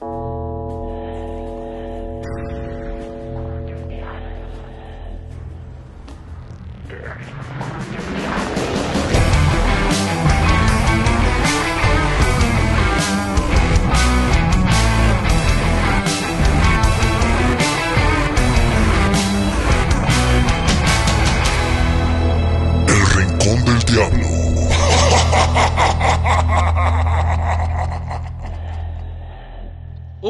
El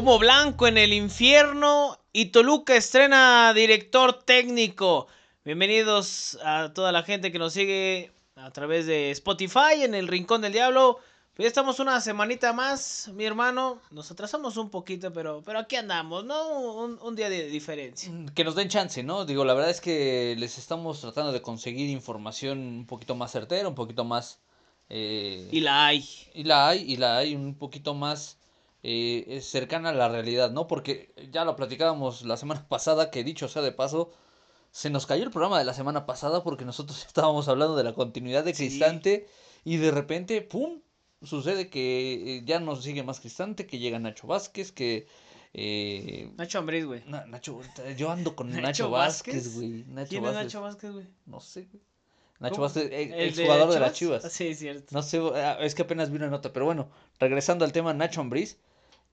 Humo blanco en el infierno y Toluca estrena director técnico. Bienvenidos a toda la gente que nos sigue a través de Spotify en el Rincón del Diablo. Pues ya estamos una semanita más, mi hermano. Nos atrasamos un poquito, pero, pero aquí andamos, ¿no? Un, un día de diferencia. Que nos den chance, ¿no? Digo, la verdad es que les estamos tratando de conseguir información un poquito más certera, un poquito más... eh, Y la hay. y la hay, y la hay un poquito más eh, es cercana a la realidad, ¿no? Porque ya lo platicábamos la semana pasada, que dicho sea de paso, se nos cayó el programa de la semana pasada porque nosotros estábamos hablando de la continuidad de Sí. Cristante y de repente, ¡pum! Sucede que eh, ya no sigue más Cristante, que llega Nacho Vázquez, que... eh, Nacho Ambriz, güey. Na- Nacho, yo ando con ¿Nacho Nacho, Vázquez? Güey. ¿Quién es. Nacho Vázquez, güey? No sé, güey. Nacho ¿Cómo? Vázquez, ¿El ex de jugador de las Chivas? Sí, es cierto. No sé, ah, es que apenas vi una nota, pero bueno, regresando al tema Nacho Ambriz.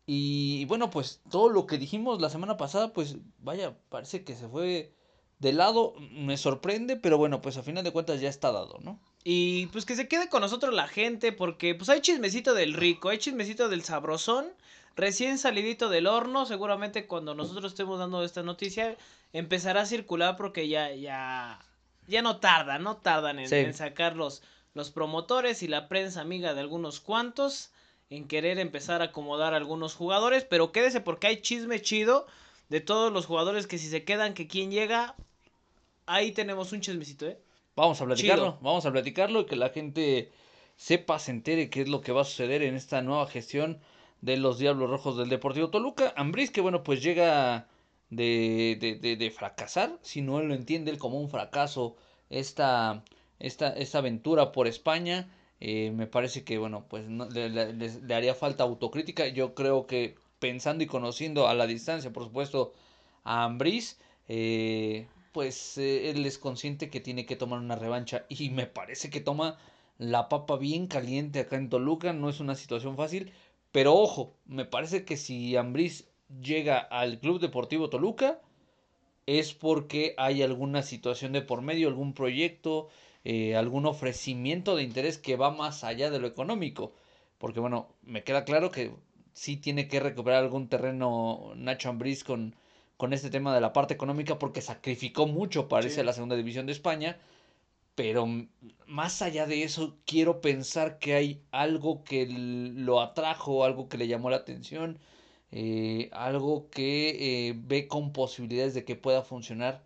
Y bueno, pues todo lo que dijimos la semana pasada, pues vaya, parece que se fue de lado. Me sorprende, pero bueno, pues a final de cuentas ya está dado, ¿no? Y pues que se quede con nosotros la gente, porque pues hay chismecito del rico, hay chismecito del sabrosón, recién salidito del horno, seguramente cuando nosotros estemos dando esta noticia empezará a circular porque ya, ya, ya no tarda, no tardan en, Sí. en sacar los, los promotores y la prensa amiga de algunos cuantos, en querer empezar a acomodar a algunos jugadores, pero quédese porque hay chisme chido de todos los jugadores que si se quedan, que quién llega, ahí tenemos un chismecito, ¿eh? Vamos a platicarlo, Chido. vamos a platicarlo y que la gente sepa, se entere qué es lo que va a suceder en esta nueva gestión de los Diablos Rojos del Deportivo Toluca. Ambriz, que bueno, pues llega de, de, de, de fracasar, si no lo entiende él como un fracaso, esta, esta, esta aventura por España. Eh, me parece que, bueno, pues no- le, le- le haría falta autocrítica. Yo creo que pensando y conociendo a la distancia, por supuesto, a Ambriz, eh, pues eh, él es consciente que tiene que tomar una revancha. Y me parece que toma la papa bien caliente acá en Toluca, no es una situación fácil, pero ojo, me parece que si Ambriz llega al Club Deportivo Toluca es porque hay alguna situación de por medio, algún proyecto, eh, algún ofrecimiento de interés que va más allá de lo económico, porque bueno, me queda claro que sí tiene que recuperar algún terreno Nacho Ambriz con con este tema de la parte económica porque sacrificó mucho para irse Sí. a la segunda división de España. Pero más allá de eso, quiero pensar que hay algo que lo atrajo, algo que le llamó la atención, eh, algo que eh, ve con posibilidades de que pueda funcionar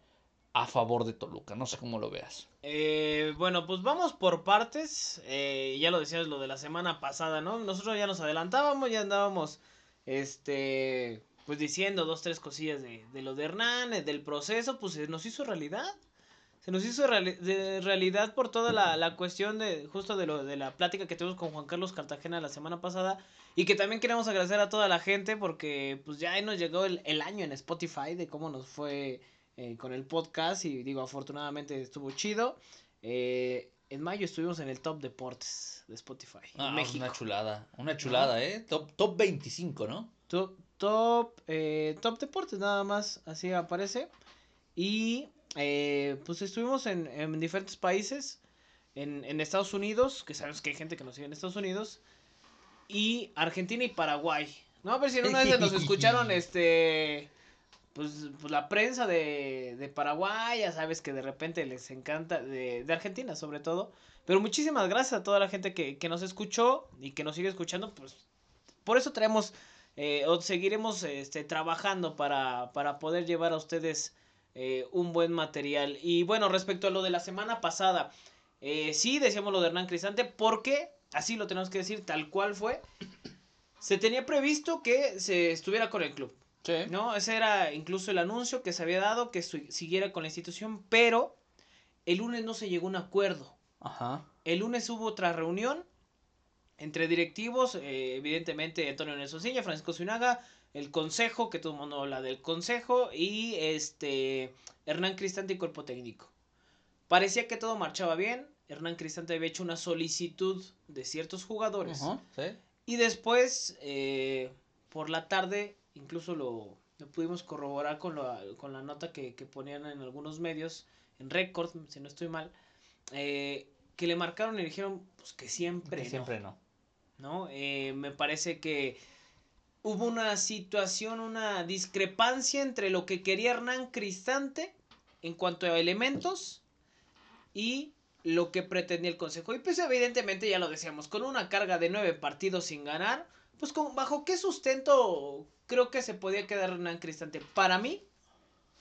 a favor de Toluca. No sé cómo lo veas. Eh, bueno, pues vamos por partes. Eh, ya lo decías lo de la semana pasada, ¿no? Nosotros ya nos adelantábamos, ya andábamos, este, pues diciendo dos, tres cosillas de, lo de Hernán, eh, del proceso, pues se nos hizo realidad. Se nos hizo de realidad por toda la, la cuestión de, justo de lo de la plática que tuvimos con Juan Carlos Cartagena la semana pasada. Y que también queremos agradecer a toda la gente porque pues ya ahí nos llegó el, el año en Spotify de cómo nos fue eh, con el podcast y digo, afortunadamente estuvo chido. Eh, en mayo estuvimos en el top deportes de Spotify en Ah, México. Una chulada, una chulada, ¿eh? Top, top 25, ¿no? Top, top, eh, top deportes nada más, así aparece. Y eh, pues estuvimos en, en diferentes países, en, en Estados Unidos, que sabemos que hay gente que nos sigue en Estados Unidos, y Argentina y Paraguay. No, a ver si en una vez nos escucharon este... Pues, pues la prensa de, de Paraguay, ya sabes que de repente les encanta, de, de Argentina sobre todo. Pero muchísimas gracias a toda la gente que, que nos escuchó y que nos sigue escuchando. Pues por eso traemos eh, o seguiremos este, trabajando para, para poder llevar a ustedes eh, un buen material. Y bueno, respecto a lo de la semana pasada, eh, sí decíamos lo de Hernán Cristante porque, así lo tenemos que decir, tal cual fue, se tenía previsto que se estuviera con el club. Sí. ¿no? Ese era incluso el anuncio que se había dado, que siguiera con la institución, pero el lunes no se llegó a un acuerdo. Ajá. El lunes hubo otra reunión entre directivos, eh, evidentemente Antonio Nelson Silla, Francisco Zunaga, el consejo, que todo el mundo habla del consejo, y este Hernán Cristante y cuerpo técnico. Parecía que todo marchaba bien. Hernán Cristante había hecho una solicitud de ciertos jugadores. Y después, eh, por la tarde, incluso lo, pudimos corroborar con, con la nota que, ponían en algunos medios, en récord, si no estoy mal, eh, que le marcaron y dijeron pues, que siempre Siempre no. ¿no? Eh, me parece que hubo una situación, una discrepancia entre lo que quería Hernán Cristante en cuanto a elementos y lo que pretendía el Consejo. Y pues evidentemente ya lo decíamos, con una carga de nueve partidos sin ganar, pues con, bajo qué sustento creo que se podía quedar Hernán Cristante. Para mí,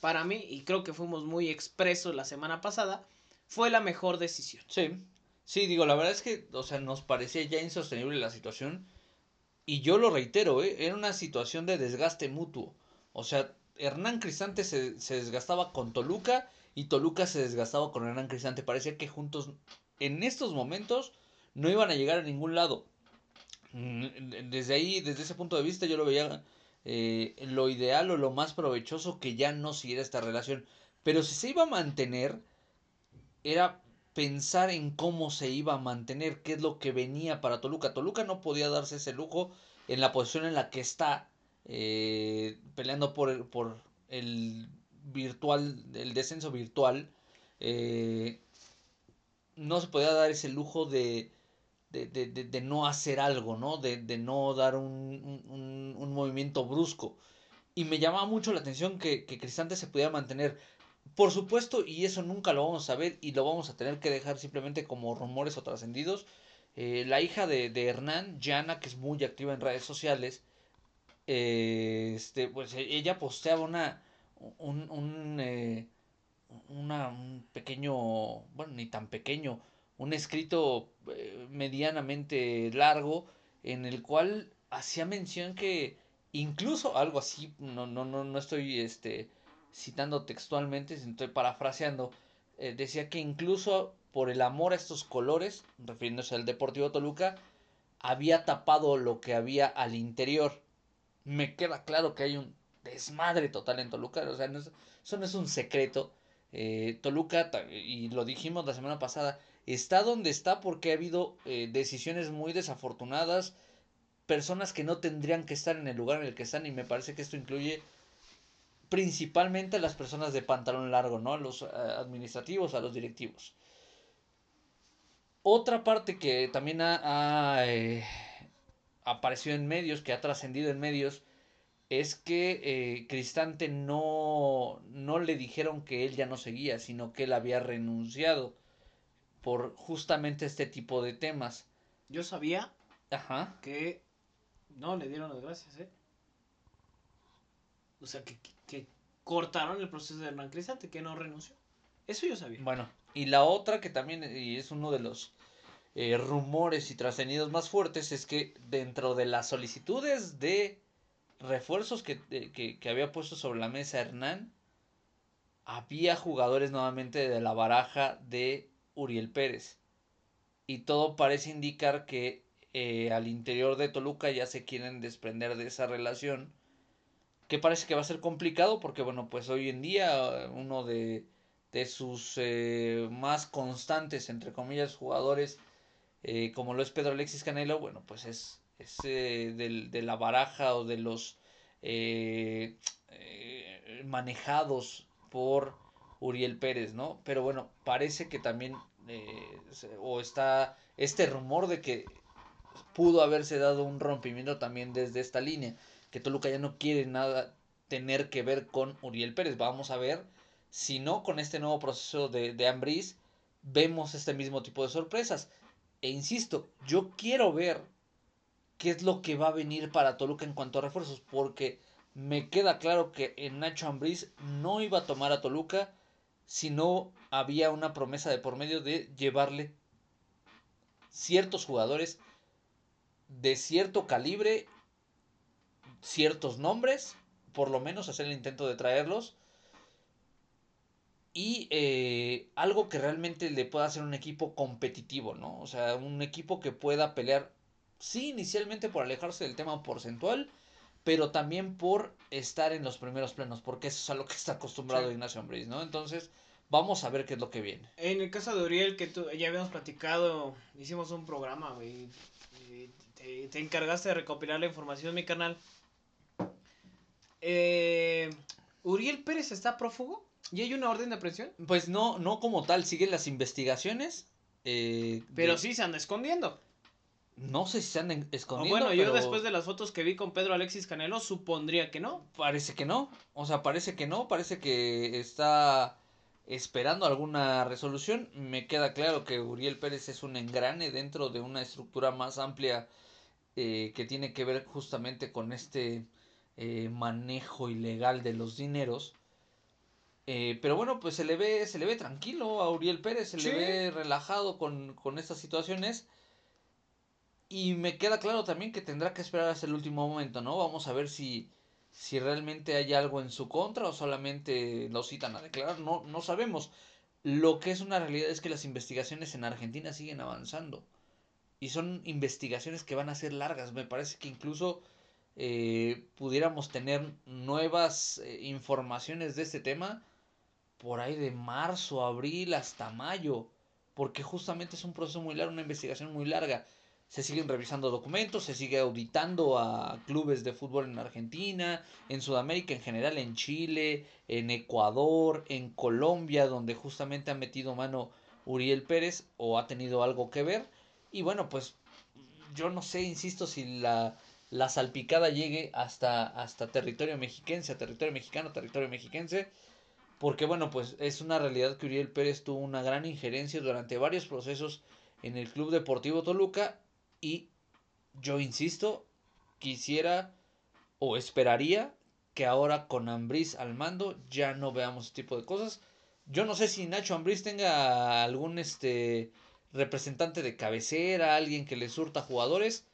para mí, y creo que fuimos muy expresos la semana pasada, fue la mejor decisión. Sí, sí, digo, la verdad es que, o sea, nos parecía ya insostenible la situación. Y yo lo reitero, ¿eh? era una situación de desgaste mutuo. O sea, Hernán Cristante se, se desgastaba con Toluca y Toluca se desgastaba con Hernán Cristante. Parecía que juntos en estos momentos no iban a llegar a ningún lado. Mm, desde ahí, desde ese punto de vista, yo lo veía eh, lo ideal o lo más provechoso que ya no siguiera esta relación. Pero si se iba a mantener, era pensar en cómo se iba a mantener, qué es lo que venía para Toluca. Toluca no podía darse ese lujo en la posición en la que está, eh, peleando por, por el virtual, el descenso virtual, eh, no se podía dar ese lujo de, de, de, de no hacer algo, ¿no? De, no dar un, un, un, movimiento brusco. Y me llamaba mucho la atención que, que Cristante se pudiera mantener. Por supuesto, y eso nunca lo vamos a ver y lo vamos a tener que dejar simplemente como rumores o trascendidos. Eh, la hija de, de, Hernán, Jana, que es muy activa en redes sociales, eh, este, pues ella posteaba una, un, un, eh, una, un pequeño, bueno, ni tan pequeño, un escrito eh, medianamente largo en el cual hacía mención que incluso algo así, no, no, no, no estoy este, citando textualmente, estoy parafraseando, eh, decía que incluso por el amor a estos colores, refiriéndose al Deportivo Toluca, había tapado lo que había al interior. Me queda claro que hay un desmadre total en Toluca. O sea, no eso no es un secreto. Eh, Toluca, y lo dijimos la semana pasada, está donde está porque ha habido eh, decisiones muy desafortunadas, personas que no tendrían que estar en el lugar en el que están, y me parece que esto incluye principalmente a las personas de pantalón largo, ¿no? A los eh, administrativos, a los directivos. Otra parte que también ha, aparecido en medios, que ha trascendido en medios, es que eh, Cristante no, no le dijeron que él ya no seguía, sino que él había renunciado por justamente este tipo de temas. Yo sabía Ajá. que no le dieron las gracias, ¿eh? O sea, que, que, cortaron el proceso de Hernán Cristante, que no renunció. Eso yo sabía. Bueno, y la otra que también y es uno de los eh, rumores y trascendidos más fuertes es que dentro de las solicitudes de refuerzos que, que, había puesto sobre la mesa Hernán, había jugadores nuevamente de la baraja de Uriel Pérez. Y todo parece indicar que eh, al interior de Toluca ya se quieren desprender de esa relación. Que parece que va a ser complicado porque, bueno, pues hoy en día uno de, de sus eh, más constantes, entre comillas, jugadores, eh, como lo es Pedro Alexis Canelo, bueno, pues es es eh, de la baraja o de los manejados por Uriel Pérez, ¿no? Pero bueno, parece que también o está este rumor de que pudo haberse dado un rompimiento también desde esta línea, que Toluca ya no quiere nada tener que ver con Uriel Pérez. Vamos a ver si no con este nuevo proceso de, de vemos este mismo tipo de sorpresas. E insisto, yo quiero ver qué es lo que va a venir para Toluca en cuanto a refuerzos, porque me queda claro que en Nacho Ambriz no iba a tomar a Toluca si no había una promesa de por medio de llevarle ciertos jugadores de cierto calibre, ciertos nombres, por lo menos hacer el intento de traerlos. Y eh, algo que realmente le pueda hacer un equipo competitivo, ¿no? O sea, un equipo que pueda pelear Sí, inicialmente por alejarse del tema porcentual, pero también por estar en los primeros planos, porque eso es a lo que está acostumbrado Ignacio Ambriz, ¿no? Entonces, vamos a ver qué es lo que viene. En el caso de Uriel, que tú, ya habíamos platicado, hicimos un programa, güey, te, te, encargaste de recopilar la información, mi canal. Eh, ¿Uriel Pérez está prófugo? ¿Y hay una orden de aprehensión? Pues no, no como tal, siguen las investigaciones. Eh, pero sí se anda escondiendo. No sé si se andan escondiendo. bueno, yo después de las fotos que vi con Pedro Alexis Canelo, supondría que no. Parece que no. O sea, parece que no. Parece que está esperando alguna resolución. Me queda claro que Uriel Pérez es un engrane dentro de una estructura más amplia eh, que tiene que ver justamente con este eh, manejo ilegal de los dineros. Eh, pero bueno, pues se le ve, se le ve tranquilo a Uriel Pérez, se le ve relajado con, con estas situaciones. Y me queda claro también que tendrá que esperar hasta el último momento, ¿no? Vamos a ver si, si realmente hay algo en su contra o solamente lo citan a declarar. No, no sabemos. Lo que es una realidad es que las investigaciones en Argentina siguen avanzando. Y son investigaciones que van a ser largas. Me parece que incluso eh, pudiéramos tener nuevas eh, informaciones de este tema por ahí de marzo, abril hasta mayo. Porque justamente es un proceso muy largo, una investigación muy larga se siguen revisando documentos, se sigue auditando a clubes de fútbol en Argentina, en Sudamérica en general, en Chile, en Ecuador, en Colombia, donde justamente ha metido mano Uriel Pérez o ha tenido algo que ver. Y bueno, pues yo no sé, insisto, si la, la salpicada llegue hasta, hasta territorio mexiquense, territorio mexicano, territorio mexiquense. Porque bueno, pues es una realidad que Uriel Pérez tuvo una gran injerencia durante varios procesos en el Club Deportivo Toluca y yo insisto, quisiera o esperaría que ahora con Ambriz al mando ya no veamos este tipo de cosas. Yo no sé si Nacho Ambriz tenga algún este representante de cabecera, alguien que le surta jugadores,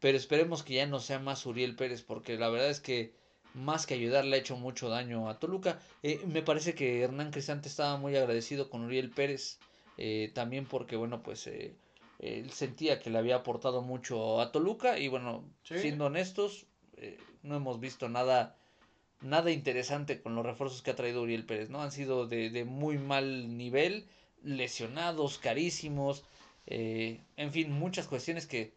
pero esperemos que ya no sea más Uriel Pérez, porque la verdad es que más que ayudar le ha hecho mucho daño a Toluca. Eh, me parece que Hernán Cristante estaba muy agradecido con Uriel Pérez, eh, también porque bueno pues eh, él sentía que le había aportado mucho a Toluca y bueno, siendo honestos, eh, no hemos visto nada nada interesante con los refuerzos que ha traído Uriel Pérez, ¿no? Han sido de, de muy mal nivel, lesionados, carísimos, eh, en fin, muchas cuestiones que,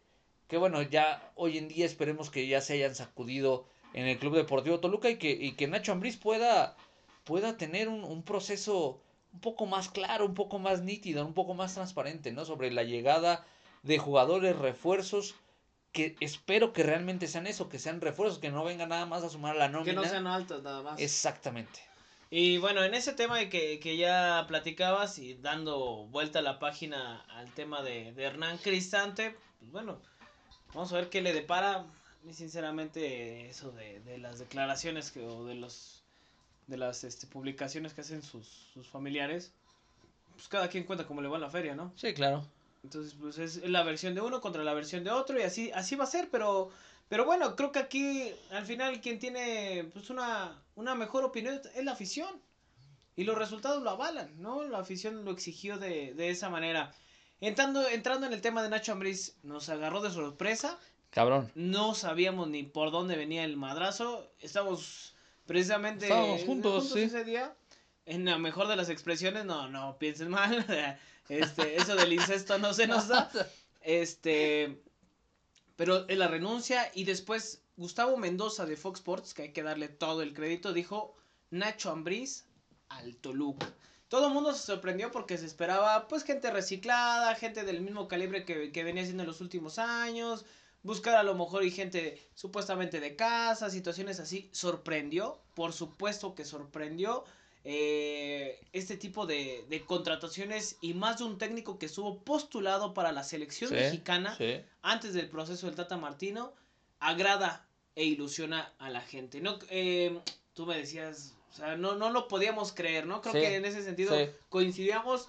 que bueno, ya hoy en día esperemos que ya se hayan sacudido en el Club Deportivo Toluca y que, y que Nacho Ambriz pueda, pueda tener un, un proceso un poco más claro, un poco más nítido, un poco más transparente, ¿no? Sobre la llegada de jugadores, refuerzos, que espero que realmente sean eso, que sean refuerzos, que no vengan nada más a sumar a la nómina. Que no sean altos nada más. Exactamente. Y bueno, en ese tema que, que ya platicabas y dando vuelta a la página al tema de, de Hernán Cristante, pues bueno, vamos a ver qué le depara. Y sinceramente, eso de, de las declaraciones que, o de los de las este, publicaciones que hacen sus, sus familiares, pues cada quien cuenta cómo le va en la feria, ¿no? Sí, claro. Entonces, pues es la versión de uno contra la versión de otro y así, así va a ser, pero, pero bueno, creo que aquí al final quien tiene pues una, una mejor opinión es la afición. Y los resultados lo avalan, ¿no? La afición lo exigió de, de esa manera. Entrando, entrando en el tema de Nacho Ambriz, nos agarró de sorpresa. Cabrón. No sabíamos ni por dónde venía el madrazo. Estamos precisamente Estábamos juntos, ese día. En la mejor de las expresiones, no, no piensen mal. Este, eso del incesto no se nos da. Este, pero en la renuncia y después Gustavo Mendoza de Fox Sports, que hay que darle todo el crédito, dijo Nacho Ambriz al Toluca. Todo el mundo se sorprendió porque se esperaba pues gente reciclada, gente del mismo calibre que, que venía siendo en los últimos años, buscar a lo mejor y gente supuestamente de casa, situaciones así, sorprendió, por supuesto que sorprendió eh, este tipo de, de, contrataciones y más de un técnico que estuvo postulado para la selección mexicana antes del proceso del Tata Martino, agrada e ilusiona a la gente. No, eh, tú me decías, o sea, no, no lo podíamos creer, ¿no? Creo que en ese sentido coincidíamos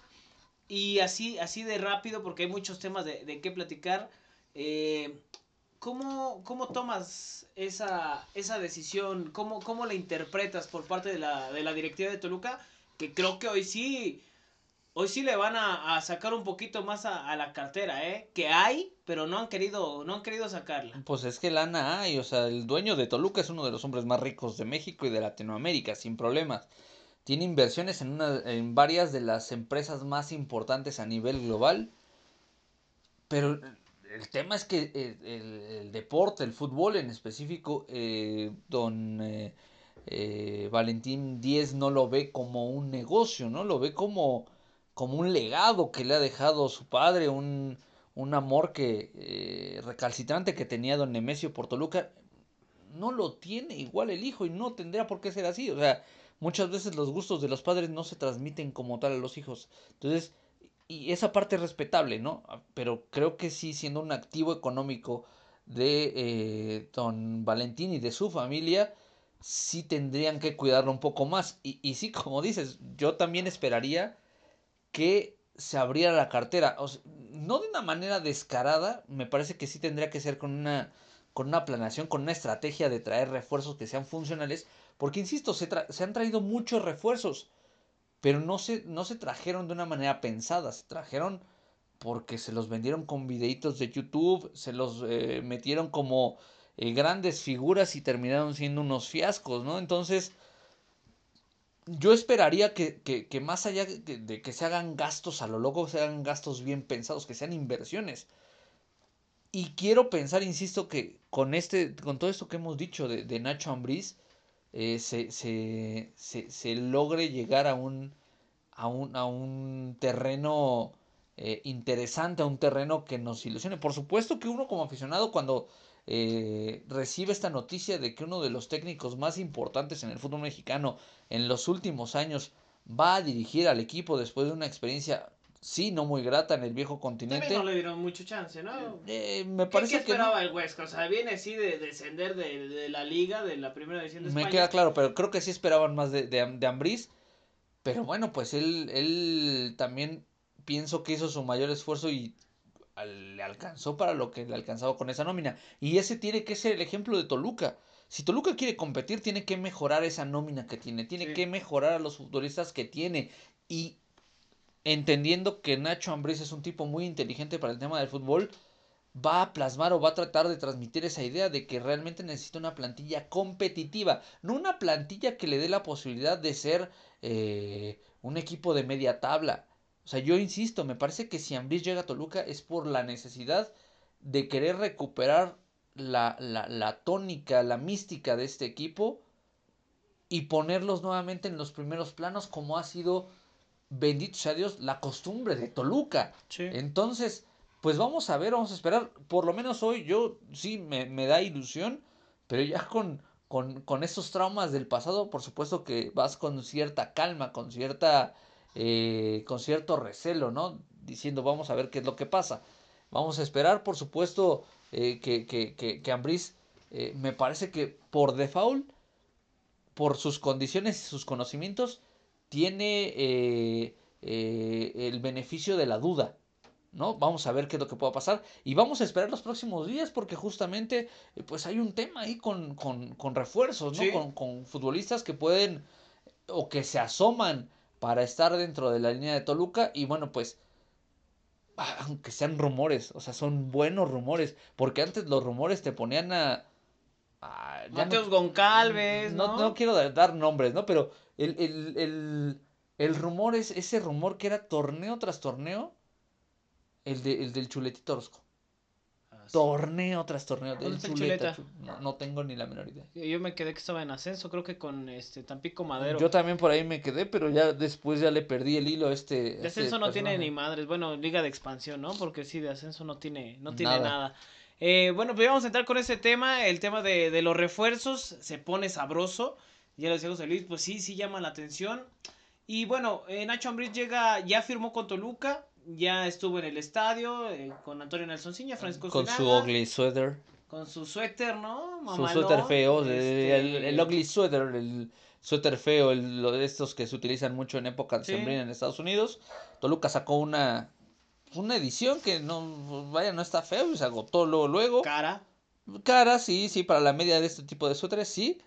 y así, así de rápido, porque hay muchos temas de, de qué platicar. Eh, ¿Cómo, cómo tomas esa, esa decisión? ¿Cómo, ¿Cómo la interpretas por parte de la, de la directiva de Toluca? Que creo que hoy sí hoy sí le van a, sacar un poquito más a, la cartera, ¿eh? Que hay, pero no han querido, no han querido sacarla. Pues es que lana hay, o sea, el dueño de Toluca es uno de los hombres más ricos de México y de Latinoamérica, sin problemas. Tiene inversiones en, una, en varias de las empresas más importantes a nivel global. Pero el tema es que el, deporte, el fútbol en específico, eh, don eh, eh, Valentín Díez no lo ve como un negocio, ¿no? Lo ve como como un legado que le ha dejado su padre, un, un amor que eh, recalcitrante que tenía don Nemesio por Toluca, no lo tiene igual el hijo y no tendría por qué ser así. O sea, muchas veces los gustos de los padres no se transmiten como tal a los hijos. Entonces, y esa parte es respetable, ¿no? Pero creo que sí, siendo un activo económico de eh, don Valentín y de su familia, sí tendrían que cuidarlo un poco más. Y, y sí, como dices, yo también esperaría que se abriera la cartera. no de una manera descarada, me parece que sí tendría que ser con una, con una planeación, con una estrategia de traer refuerzos que sean funcionales, porque insisto, se, se han traído muchos refuerzos, pero no se, no se trajeron de una manera pensada, se trajeron porque se los vendieron con videitos de YouTube, se los eh, metieron como eh, grandes figuras y terminaron siendo unos fiascos, ¿no? Entonces, yo esperaría que, que, más allá de, que se hagan gastos a lo loco, se hagan gastos bien pensados, que sean inversiones. Y quiero pensar, insisto, que con este, con todo esto que hemos dicho de, Nacho Ambriz, eh, se, se, se, logre llegar a un, a un, a un terreno eh, interesante, a un terreno que nos ilusione. Por supuesto que uno como aficionado, cuando eh, recibe esta noticia de que uno de los técnicos más importantes en el fútbol mexicano en los últimos años va a dirigir al equipo después de una experiencia sí no muy grata en el viejo continente. no le dieron mucho chance, ¿no? Eh, me parece ¿Qué, esperaba el Huesca? O sea, viene así de descender de, la liga, de la primera división de España. Me queda claro, pero creo que sí esperaban más de, de, de Ambriz. Pero bueno, pues él, él también pienso que hizo su mayor esfuerzo y le alcanzó para lo que le alcanzaba con esa nómina. Y ese tiene que ser el ejemplo de Toluca. Si Toluca quiere competir, tiene que mejorar esa nómina que tiene, tiene que mejorar a los futbolistas que tiene. Y entendiendo que Nacho Ambriz es un tipo muy inteligente para el tema del fútbol, va a plasmar o va a tratar de transmitir esa idea de que realmente necesita una plantilla competitiva, no una plantilla que le dé la posibilidad de ser eh, un equipo de media tabla. O sea, yo insisto, me parece que si Ambris llega a Toluca es por la necesidad de querer recuperar la, la, la tónica, la mística de este equipo y ponerlos nuevamente en los primeros planos como ha sido, bendito sea Dios, la costumbre de Toluca. Entonces, pues vamos a ver, vamos a esperar. Por lo menos hoy yo sí me, me da ilusión, pero ya con, con, con esos traumas del pasado, por supuesto que vas con cierta calma, con cierta eh, con cierto recelo, ¿no? Diciendo, vamos a ver qué es lo que pasa. Vamos a esperar, por supuesto, eh, que, que, que, que Ambris, eh, me parece que por default, por sus condiciones y sus conocimientos, tiene el beneficio de la duda. ¿no? Vamos a ver qué es lo que pueda pasar y vamos a esperar los próximos días porque justamente pues hay un tema ahí con, con, con refuerzos, ¿no? Con, con, futbolistas que pueden o que se asoman para estar dentro de la línea de Toluca y bueno, pues ah, aunque sean rumores, o sea, son buenos rumores, porque antes los rumores te ponían a... a Mateos Goncalves, ¿no? ¿no? quiero dar nombres, ¿no? Pero el, el, el, el, rumor es ese rumor que era torneo tras torneo, el, de, el del chuletito Orozco. Torneo tras torneo. Del chuleta, No, tengo ni la menor idea. Yo me quedé que estaba en ascenso, creo que con este Tampico Madero. Yo también por ahí me quedé, pero ya después ya le perdí el hilo a este. De este ascenso no tiene ni madres. Bueno, liga de expansión, ¿no? Porque sí, de ascenso no tiene, no tiene nada. Eh, bueno, pues vamos a entrar con ese tema, el tema de, de los refuerzos, se pone sabroso. Ya lo decía José Luis, pues sí, sí llama la atención. Y bueno, eh, Nacho Ambriz llega, ya firmó con Toluca, ya estuvo en el estadio eh, con Antonio Nelson Ciña, Francisco Con su ugly sweater. Con su suéter, ¿no? su suéter feo, este, el, ugly sweater, el suéter feo, el, lo de estos que se utilizan mucho en época de en Estados Unidos. Toluca sacó una una edición que no vaya no está feo se agotó luego luego. Cara. Cara, sí, sí, para la media de este tipo de suéteres, sí.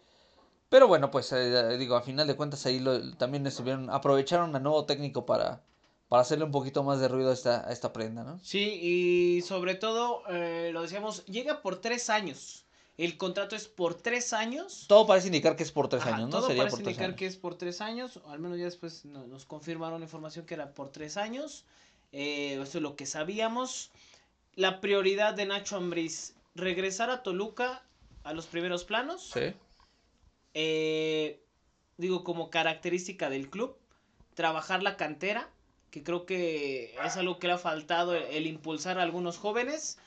Pero bueno, pues eh, digo, a final de cuentas ahí lo, también estuvieron, aprovecharon a nuevo técnico para, para hacerle un poquito más de ruido a esta, a esta prenda, ¿no? Sí, y sobre todo, eh, lo decíamos, llega por tres años. El contrato es por tres años. Todo parece indicar que es por tres Ajá, años, ¿no? Todo Sería parece por indicar años. que es por tres años. o Al menos ya después no- nos confirmaron la información que era por tres años. Eh, eso es lo que sabíamos. La prioridad de Nacho Ambriz, regresar a Toluca a los primeros planos. Sí. Eh, digo, como característica del club, trabajar la cantera, que creo que es algo que le ha faltado el, impulsar a algunos jóvenes.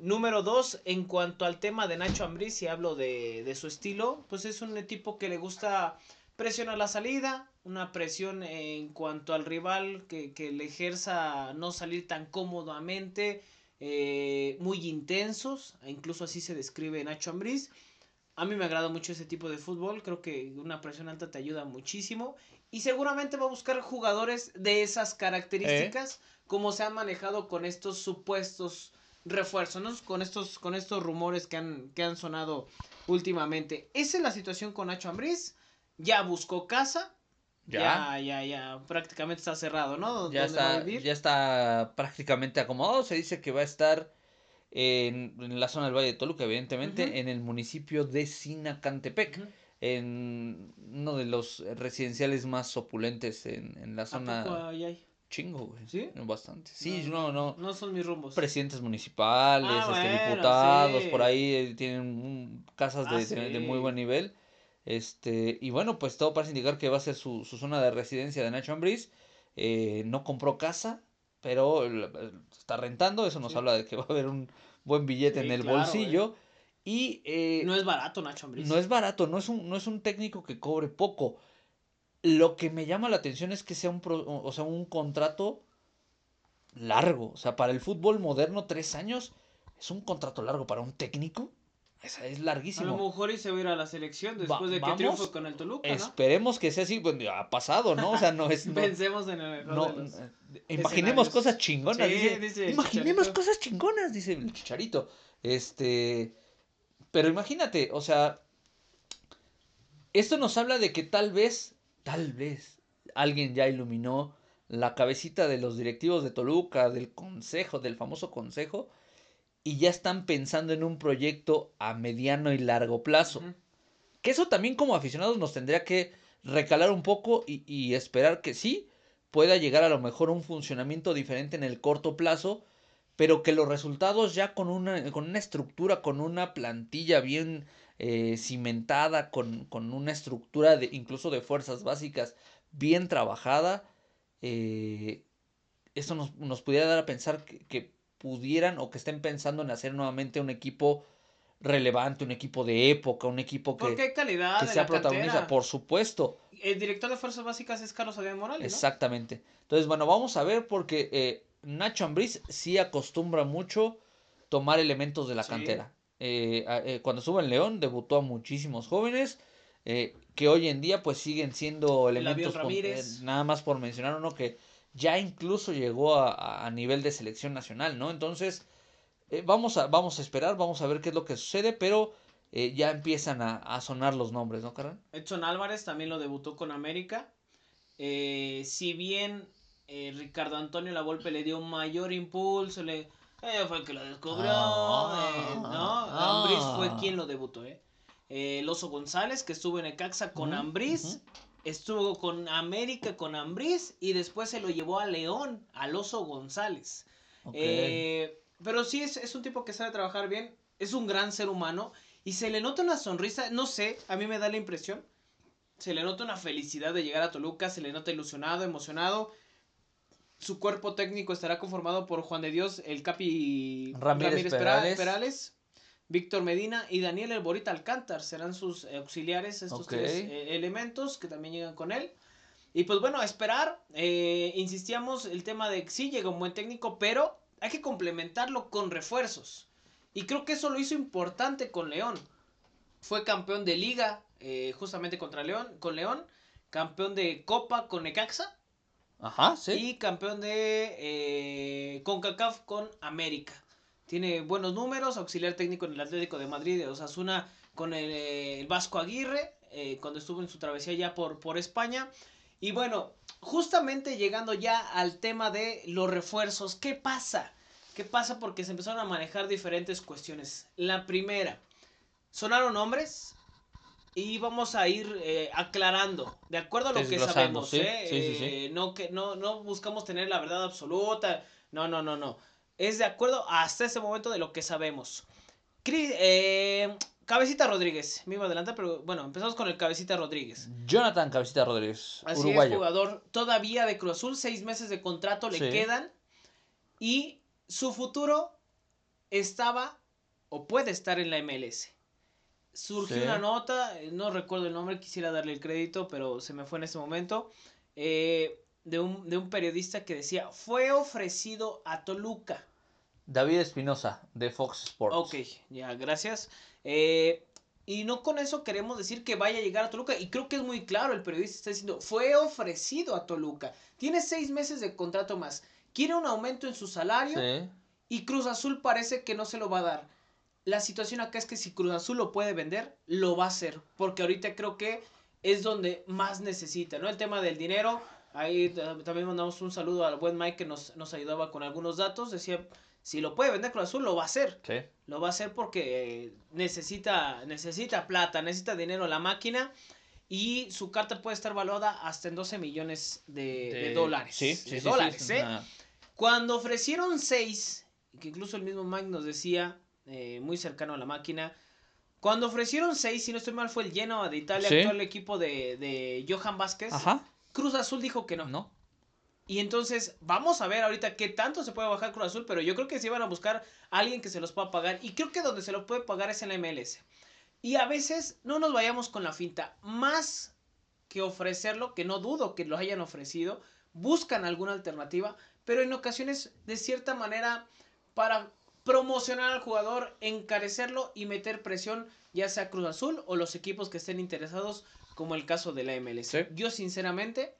Número dos, en cuanto al tema de Nacho Ambriz, y hablo de, de su estilo, pues es un tipo que le gusta presionar la salida, una presión en cuanto al rival que, que le ejerza no salir tan cómodamente, eh, muy intensos, e incluso así se describe Nacho Ambriz. A mí me agrada mucho ese tipo de fútbol, creo que una presión alta te ayuda muchísimo y seguramente va a buscar jugadores de esas características como se han manejado con estos supuestos refuerzos, ¿no? Con estos con estos rumores que han que han sonado últimamente. Esa es la situación con Nacho Ambriz. Ya buscó casa. Ya. Ya, ya, ya, prácticamente está cerrado, ¿no? Ya ¿Dónde va a está, ya está prácticamente acomodado. Se dice que va a estar en, en la zona del Valle de Toluca, evidentemente, en el municipio de Sinacantepec, en uno de los residenciales más opulentes en, en la ¿A zona. poco ahí hay? Chingo, güey. ¿Sí? Bastante. Sí, No, no, no. No son mis rumbos. Presidentes municipales, Ah, este, bueno, diputados, sí. por ahí eh, tienen casas Ah, de, de- de muy buen nivel. Este, y bueno, pues todo parece indicar que va a ser su, su zona de residencia de Nacho Ambriz. Eh, no compró casa, pero el- está rentando. Eso nos Sí. habla de que va a haber un buen billete Sí, en el claro, bolsillo. Y eh, No es barato Nacho Ambriz. no es barato, no es un, no es un técnico que cobre poco. Lo que me llama la atención es que sea un, pro- o sea, un contrato largo. O sea, para el fútbol moderno, tres años es un contrato largo para un técnico. Es, es A lo larguísimo. mejor y se va a ir a la selección después Va- de que vamos, triunfe con el Toluca, ¿no? Esperemos que sea así. Bueno, ha pasado, ¿no? O sea, no es. No, Pensemos en el no, de los- eh, imaginemos escenarios. cosas chingonas. Sí, dice, dice el imaginemos Chicharito. cosas chingonas, dice el chicharito. Este. Pero imagínate, o sea. Esto nos habla de que tal vez, tal vez, alguien ya iluminó la cabecita de los directivos de Toluca, del consejo, del famoso consejo, y ya están pensando en un proyecto a mediano y largo plazo. Que eso también como aficionados nos tendría que recalar un poco y, y esperar que sí pueda llegar a lo mejor un funcionamiento diferente en el corto plazo, pero que los resultados ya con una, con una estructura, con una plantilla bien eh, cimentada, con, con una estructura de, incluso de fuerzas básicas bien trabajada, eh, esto nos, nos pudiera dar a pensar que, que pudieran o que estén pensando en hacer nuevamente un equipo relevante, un equipo de época, un equipo que, Porque hay calidad que en sea protagonista, cantera. por supuesto. El director de Fuerzas Básicas es Carlos Adrián Morales, ¿no? Exactamente. Entonces, bueno, vamos a ver porque eh, Nacho Ambriz sí acostumbra mucho tomar elementos de la Sí. cantera. Eh, eh, cuando estuvo en León debutó a muchísimos jóvenes eh, que hoy en día pues siguen siendo elementos con- nada más por mencionar uno que ya incluso llegó a, a- nivel de selección nacional, ¿no? Entonces eh, vamos a vamos a esperar, vamos a ver qué es lo que sucede, pero eh, ya empiezan a, a sonar los nombres, ¿no, Carran? Edson Álvarez también lo debutó con América. Eh, si bien Ricardo Antonio Lavolpe le dio un mayor impulso, le fue el que lo descubrió, Ah, ¿no? ah. Ambriz fue quien lo debutó, ¿eh? El Oso González, que estuvo en Ecaxa con Ujú, Ambriz. Estuvo con América con Ambriz y después se lo llevó a León, al Oso González. Eh, pero sí es, es un tipo que sabe trabajar bien, es un gran ser humano y se le nota una sonrisa, no sé, a mí me da la impresión, se le nota una felicidad de llegar a Toluca, se le nota ilusionado, emocionado. Su cuerpo técnico estará conformado por Juan de Dios, el Capi Ramírez Pera- Perales. Perales, Víctor Medina y Daniel El Borita Alcántar serán sus auxiliares, estos tres eh, elementos que también llegan con él. Y pues bueno, a esperar. eh, insistíamos el tema de que sí llega un buen técnico, pero hay que complementarlo con refuerzos. Y creo que eso lo hizo importante con León. Fue campeón de liga eh, justamente contra León, con León, campeón de Copa con Necaxa Ajá, sí. y campeón de eh, CONCACAF con América. Tiene buenos números, auxiliar técnico en el Atlético de Madrid de Osasuna con el, eh, el Vasco Aguirre, eh, cuando estuvo en su travesía ya por, por España. Y bueno, justamente llegando ya al tema de los refuerzos, ¿qué pasa? ¿Qué pasa? Porque se empezaron a manejar diferentes cuestiones. La primera, sonaron nombres y vamos a ir eh, aclarando, de acuerdo a lo que sabemos. ¿sí? ¿eh? Sí, sí, sí. Eh, no, que, no, no buscamos tener la verdad absoluta. No, no, no, no. Es de acuerdo hasta ese momento de lo que sabemos. Cri- eh, Cabecita Rodríguez, me iba a adelantar, pero bueno, empezamos con el Cabecita Rodríguez. Jonathan Cabecita Rodríguez, Así uruguayo. es, jugador todavía de Cruz Azul, seis meses de contrato le Sí. quedan y su futuro estaba o puede estar en la MLS. Surgió Sí. una nota, eh, no recuerdo el nombre, quisiera darle el crédito, pero se me fue en ese momento, eh, de, un, de un periodista que decía, fue ofrecido a Toluca. David Espinosa, de Fox Sports. Ok, ya, gracias. Eh, y no con eso queremos decir que vaya a llegar a Toluca. Y creo que es muy claro, el periodista está diciendo, fue ofrecido a Toluca. Tiene seis meses de contrato más. Quiere un aumento en su salario Sí. y Cruz Azul parece que no se lo va a dar. La situación acá es que si Cruz Azul lo puede vender, lo va a hacer. Porque ahorita creo que es donde más necesita, ¿no? El tema del dinero. Ahí eh, también mandamos un saludo al buen Mike que nos, nos ayudaba con algunos datos. Decía, si lo puede vender Cruz Azul, lo va a hacer. Sí. Lo va a hacer porque eh, necesita, necesita plata, necesita dinero la máquina. Y su carta puede estar valuada hasta en 12 millones de, de dólares. Sí, de sí, sí, sí, dólares, es ¿eh? Cuando ofrecieron 6, que incluso el mismo Mike nos decía, eh, muy cercano a la máquina, cuando ofrecieron 6, si no estoy mal, fue el Genoa de Italia, actual equipo de, de Johan Vázquez. Ajá. Cruz Azul dijo que no. ¿No? Y entonces, vamos a ver ahorita qué tanto se puede bajar Cruz Azul, pero yo creo que sí van a buscar a alguien que se los pueda pagar. Y creo que donde se los puede pagar es en la MLS. Y a veces no nos vayamos con la finta. Más que ofrecerlo, que no dudo que lo hayan ofrecido, buscan alguna alternativa, pero en ocasiones, de cierta manera, para promocionar al jugador, encarecerlo y meter presión, ya sea Cruz Azul o los equipos que estén interesados, como el caso de la MLS. Sí. Yo, sinceramente,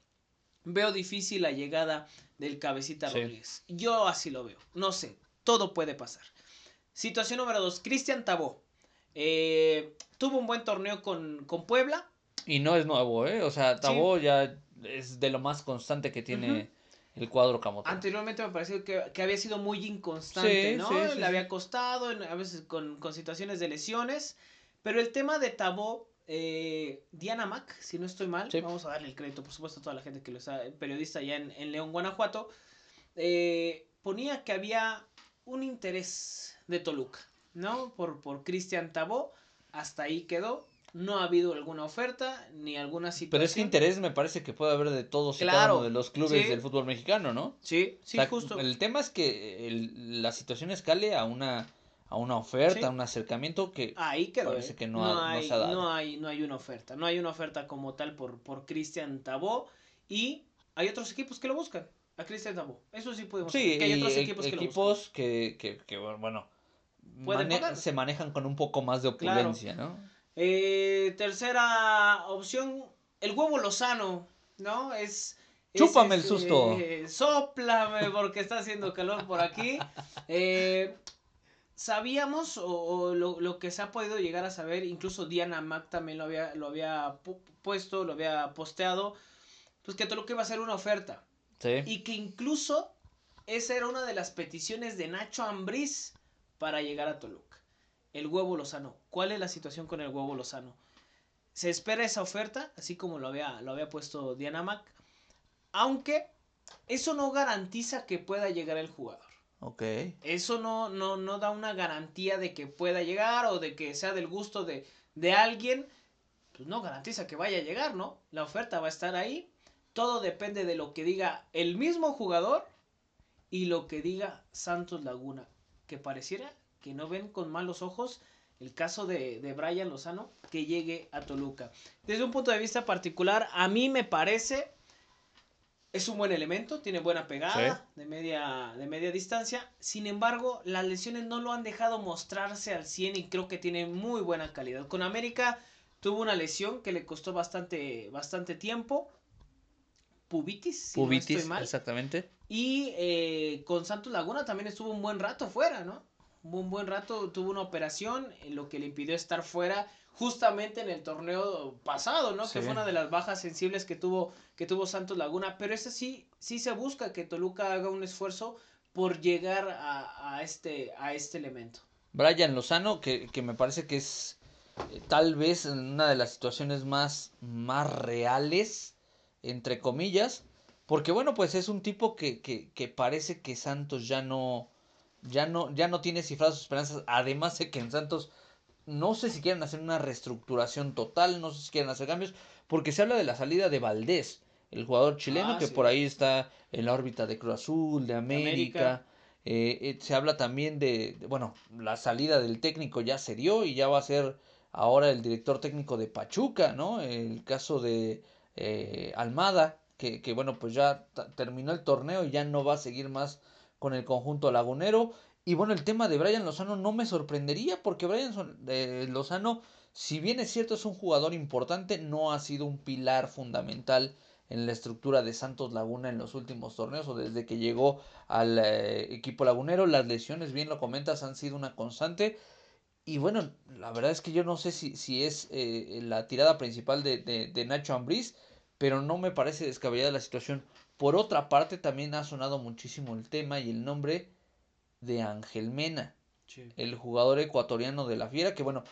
veo difícil la llegada del cabecita Sí. Rodríguez. Yo así lo veo. No sé, todo puede pasar. Situación número dos, Cristian Tabó. Eh, tuvo un buen torneo con, con Puebla. Y no es nuevo, ¿eh? O sea, Tabó ya es de lo más constante que tiene el cuadro Camote. Anteriormente me pareció que, que había sido muy inconstante, Sí, ¿no? sí, sí, Le había costado, a veces con, con situaciones de lesiones. Pero el tema de Tabó, eh, Diana Mac, si no estoy mal, Sí. vamos a darle el crédito, por supuesto, a toda la gente que lo está, periodista allá en, en León, Guanajuato, eh, ponía que había un interés de Toluca, ¿no? Por, por Cristian Tabó, hasta ahí quedó. No ha habido alguna oferta ni alguna situación. Pero es que interés me parece que puede haber de todos y cada Claro, uno de los clubes sí. del fútbol mexicano, ¿no? Sí, sí, O sea, justo. El tema es que el- la situación escale a una, a una oferta, Sí. a un acercamiento que... Ahí quedó. Parece ¿eh? que no ha- no hay, se ha dado. no hay, no hay una oferta. No hay una oferta como tal por, por Cristian Tabó. Y hay otros equipos que lo buscan. A Cristian Tabó. Eso sí podemos Sí, decir, que hay otros e- equipos que lo equipos que, que, que, bueno, mane- se manejan con un poco más de Claro. opulencia, ¿no? Eh, tercera opción, el huevo Lozano, ¿no? Es... es, Chúpame el susto. Sóplame porque está haciendo calor por aquí. Eh, sabíamos, o, o lo, lo que se ha podido llegar a saber, incluso Diana Mac también lo había, lo había pu- puesto, lo había posteado, pues que Toluca iba a hacer una oferta. Sí. Y que incluso esa era una de las peticiones de Nacho Ambriz para llegar a Toluca. El huevo Lozano. ¿Cuál es la situación con el huevo Lozano? Se espera esa oferta, así como lo había, lo había puesto Diana Mac. Aunque eso no garantiza que pueda llegar el jugador. Eso no, no, no da una garantía de que pueda llegar o de que sea del gusto de, de alguien. Pues no garantiza que vaya a llegar, ¿no? La oferta va a estar ahí. Todo depende de lo que diga el mismo jugador y lo que diga Santos Laguna. Que pareciera que no ven con malos ojos el caso de, de Brian Lozano que llegue a Toluca. Desde un punto de vista particular, a mí me parece es un buen elemento, tiene buena pegada de, media, de media distancia. Sin embargo, las lesiones no lo han dejado mostrarse al 100 y creo que tiene muy buena calidad. Con América tuvo una lesión que le costó bastante, bastante tiempo. Pubitis, si no Pubitis, estoy mal. exactamente. Y eh, con Santos Laguna también estuvo un buen rato fuera, ¿no? Un buen rato, tuvo una operación, lo que le impidió estar fuera justamente en el torneo pasado, ¿no? Que fue una de las bajas sensibles que tuvo, que tuvo Santos Laguna. Pero ese sí, sí se busca que Toluca haga un esfuerzo por llegar a, este, a este elemento. Brian Lozano, que, me parece que es eh, tal vez una de las situaciones más, más reales, entre comillas, porque bueno, pues es un tipo que, que, que parece que Santos ya no, ya no, ya no tiene cifradas sus esperanzas, además de que en Santos no sé si quieren hacer una reestructuración total, no sé si quieren hacer cambios, porque se habla de la salida de Valdés, el jugador chileno ah, que por ahí está en la órbita de Cruz Azul, de América. Eh, eh, se habla también de, bueno, la salida del técnico ya se dio y ya va a ser ahora el director técnico de Pachuca, ¿no? El caso de eh, Almada, que, que, bueno, pues ya terminó el torneo y ya no va a seguir más con el conjunto lagunero. Y bueno, el tema de Brian Lozano no me sorprendería porque Brian Lozano, si bien es cierto es un jugador importante, no ha sido un pilar fundamental en la estructura de Santos Laguna en los últimos torneos o desde que llegó al eh, equipo lagunero. Las lesiones, bien lo comentas, han sido una constante. Y bueno, la verdad es que yo no sé si, si es eh, la tirada principal de, de Nacho Ambriz, pero no me parece descabellada la situación. Por otra parte, también ha sonado muchísimo el tema y el nombre de Ángel Mena, el jugador ecuatoriano de la Fiera, que bueno,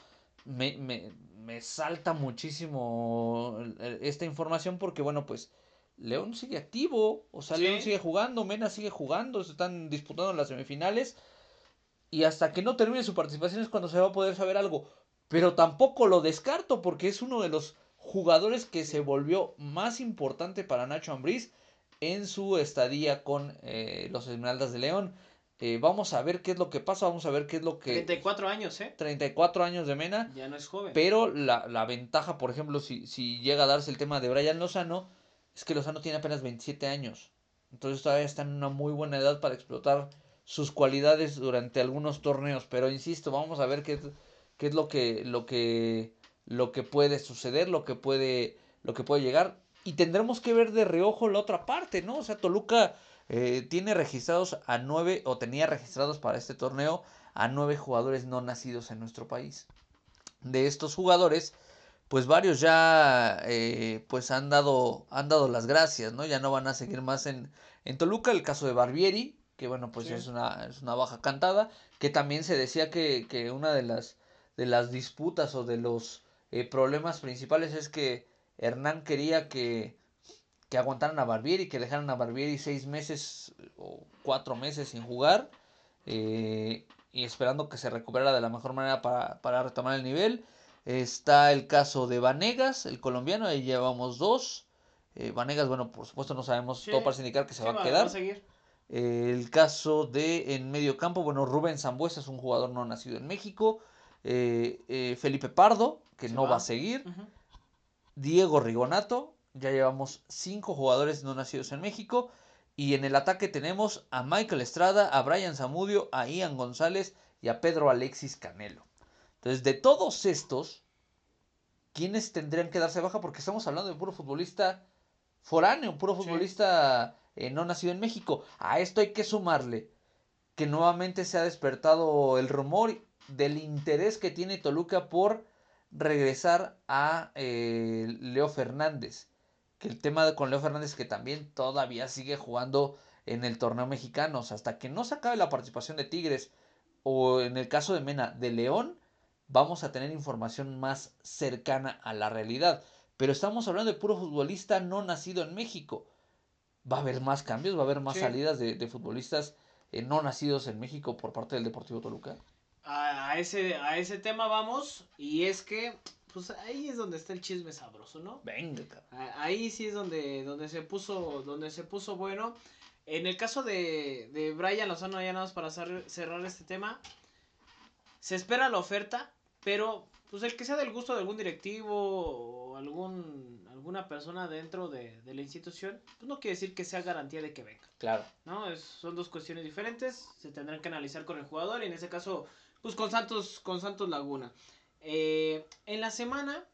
me, me, me salta muchísimo esta información porque bueno, pues León sigue activo, o sea, León sigue jugando, Mena sigue jugando, se están disputando las semifinales y hasta que no termine su participación es cuando se va a poder saber algo. Pero tampoco lo descarto porque es uno de los jugadores que se volvió más importante para Nacho Ambriz en su estadía con eh, los Esmeraldas de León. Eh, vamos a ver qué es lo que pasa, vamos a ver qué es lo que... 34 años, ¿eh? 34 años de Mena. Ya no es joven. Pero la, la ventaja, por ejemplo, si, si llega a darse el tema de Brian Lozano, es que Lozano tiene apenas 27 años. Entonces todavía está en una muy buena edad para explotar sus cualidades durante algunos torneos. Pero insisto, vamos a ver qué, qué es lo que, lo que, lo que puede suceder, lo que puede, lo que puede llegar. Y tendremos que ver de reojo la otra parte, ¿no? O sea, Toluca eh, tiene registrados a nueve, o tenía registrados para este torneo, a nueve jugadores no nacidos en nuestro país. De estos jugadores, pues varios ya eh, pues han dado, han dado las gracias, ¿no? Ya no van a seguir más en, en Toluca. El caso de Barbieri, que bueno, pues es, una, es una baja cantada, que también se decía que, que una de las, de las disputas o de los eh, problemas principales es que Hernán quería que que aguantaran a Barbieri, que dejaran a Barbieri seis meses o cuatro meses sin jugar eh, y esperando que se recuperara de la mejor manera para, retomar el nivel. Está el caso de Vanegas, el colombiano, ahí llevamos dos. Eh, Vanegas, bueno, por supuesto no sabemos, todo para indicar que se va a quedar. el caso de en medio campo, bueno, Rubén Zambuesa es un jugador no nacido en México. Eh, Felipe Pardo, que no va. a seguir. Diego Rigonato, ya llevamos cinco jugadores no nacidos en México. Y en el ataque tenemos a Michael Estrada, a Brian Zamudio, a Ian González y a Pedro Alexis Canelo. Entonces, de todos estos, ¿quiénes tendrían que darse baja? Porque estamos hablando de puro futbolista foráneo, puro futbolista eh, no nacido en México. A esto hay que sumarle que nuevamente se ha despertado el rumor del interés que tiene Toluca por regresar a eh, Leo Fernández que el tema con Leo Fernández que también todavía sigue jugando en el torneo mexicano. O sea, hasta que no se acabe la participación de Tigres o en el caso de Mena de León, vamos a tener información más cercana a la realidad. Pero estamos hablando de puro futbolista no nacido en México. Va a haber más cambios, va a haber más salidas de, futbolistas eh, no nacidos en México por parte del Deportivo Toluca. A, ese, a ese tema vamos, y es que pues ahí es donde está el chisme sabroso, ¿no? Venga, Ahí sí es donde, donde se puso, donde se puso bueno. En el caso de, de Brian Lozano, ya nada más para cerrar este tema, se espera la oferta, pero pues el que sea del gusto de algún directivo o algún alguna persona dentro de, de la institución, pues no quiere decir que sea garantía de que venga. Claro. ¿No? Es, son dos cuestiones diferentes, se tendrán que analizar con el jugador y en ese caso, pues con Santos, con Santos Laguna. Eh, en la semana,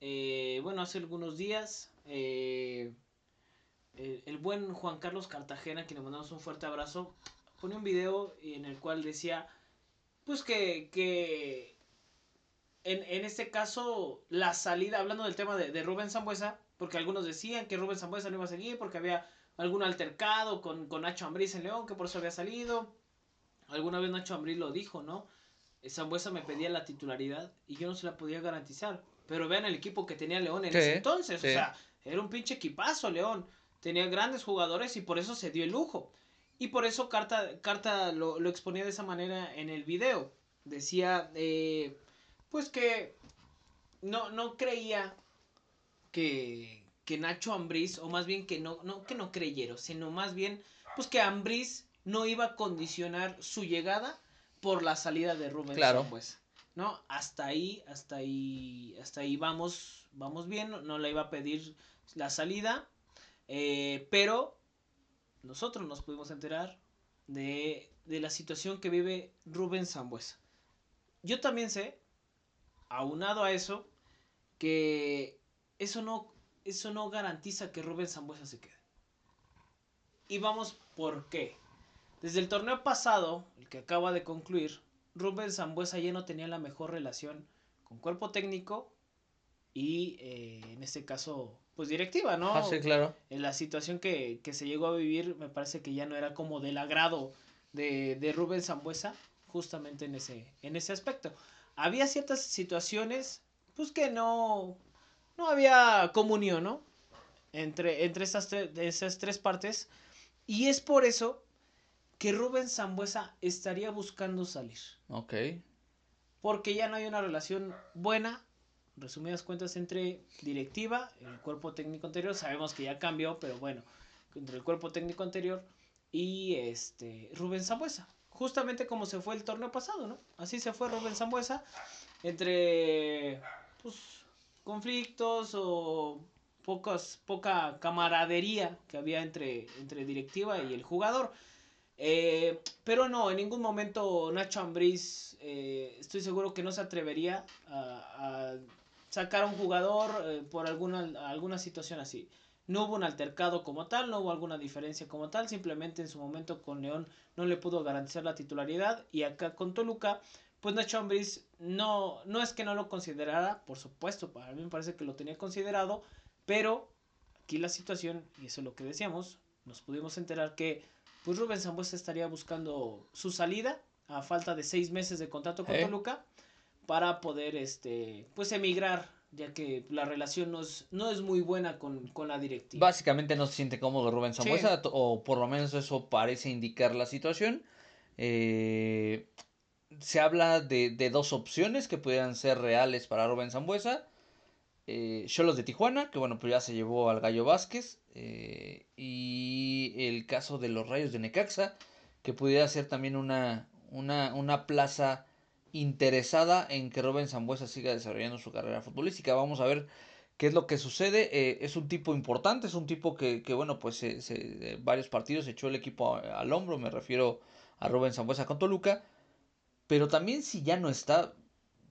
eh, bueno, hace algunos días, eh, el, buen Juan Carlos Cartagena, que le mandamos un fuerte abrazo, pone un video en el cual decía, pues que, que en, en este caso, la salida, hablando del tema de, de Rubén Zambuesa, porque algunos decían que Rubén Zambuesa no iba a seguir porque había algún altercado con, con Nacho Ambriz en León, que por eso había salido. Alguna vez Nacho Ambriz lo dijo, ¿no? Zambuesa me pedía la titularidad y yo no se la podía garantizar. Pero vean el equipo que tenía León en Sí, ese entonces. sí. O sea, era un pinche equipazo León. Tenía grandes jugadores y por eso se dio el lujo. Y por eso Carta, Carta lo, lo exponía de esa manera en el video. Decía, eh, pues que no, no creía que, que Nacho Ambriz, o más bien que no, no, que no creyeron, sino más bien, pues que Ambriz no iba a condicionar su llegada por la salida de Rubén Claro. Sambuesa, ¿no? Hasta ahí, hasta ahí, hasta ahí vamos, vamos bien, no, no le iba a pedir la salida, eh, pero nosotros nos pudimos enterar de, de la situación que vive Rubén Sambuesa. Yo también sé, aunado a eso, que eso no, eso no garantiza que Rubén Sambuesa se quede. Y vamos por qué. Desde el torneo pasado, el que acaba de concluir, Rubén Zambuesa ya no tenía la mejor relación con cuerpo técnico y eh, en este caso, pues directiva, ¿no? Ah, sí, claro. En la situación que, que se llegó a vivir, me parece que ya no era como del agrado de, de Rubén Zambuesa, justamente en ese, en ese aspecto. Había ciertas situaciones, pues que no, no había comunión, ¿no? Entre, entre esas, esas tres partes. Y es por eso que Rubén Zambuesa estaría buscando salir. Ok. Porque ya no hay una relación buena, resumidas cuentas, entre directiva, el cuerpo técnico anterior, sabemos que ya cambió, pero bueno, entre el cuerpo técnico anterior y este Rubén Zambuesa. Justamente como se fue el torneo pasado, ¿no? Así se fue Rubén Zambuesa entre pues, conflictos o pocas, poca camaradería que había entre, entre directiva y el jugador. Eh, pero no, en ningún momento Nacho Ambriz, eh, estoy seguro que no se atrevería a, sacar a un jugador eh, por alguna, alguna situación así. No hubo un altercado como tal, no hubo alguna diferencia como tal, simplemente en su momento con León no le pudo garantizar la titularidad y acá con Toluca, pues Nacho Ambriz no, no es que no lo considerara, por supuesto, para mí me parece que lo tenía considerado, pero aquí la situación, y eso es lo que decíamos, nos pudimos enterar que pues Rubén Zambuesa estaría buscando su salida a falta de seis meses de contrato con Eh. Toluca para poder este pues emigrar ya que la relación no es, no es muy buena con, con la directiva. Básicamente no se siente cómodo Rubén Zambuesa, o por lo menos eso parece indicar la situación. Eh, se habla de, de dos opciones que pudieran ser reales para Rubén Zambuesa. Eh, Cholos de Tijuana, que bueno, pues ya se llevó al Gallo Vázquez. eh, y el caso de los Rayos de Necaxa, que pudiera ser también una, una, una plaza interesada en que Rubén Zambuesa siga desarrollando su carrera futbolística. Vamos a ver qué es lo que sucede. Eh, es un tipo importante, es un tipo que, que bueno, pues se, se- varios partidos echó el equipo al hombro, me refiero a Rubén Zambuesa con Toluca. Pero también si ya no está,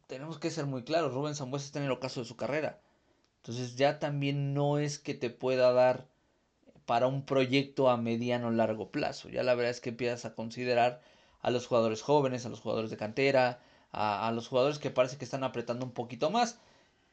tenemos que ser muy claros, Rubén Zambuesa está en el ocaso de su carrera. Entonces ya también no es que te pueda dar para un proyecto a mediano largo plazo. Ya la verdad es que empiezas a considerar a los jugadores jóvenes, a los jugadores de cantera, a, a los jugadores que parece que están apretando un poquito más.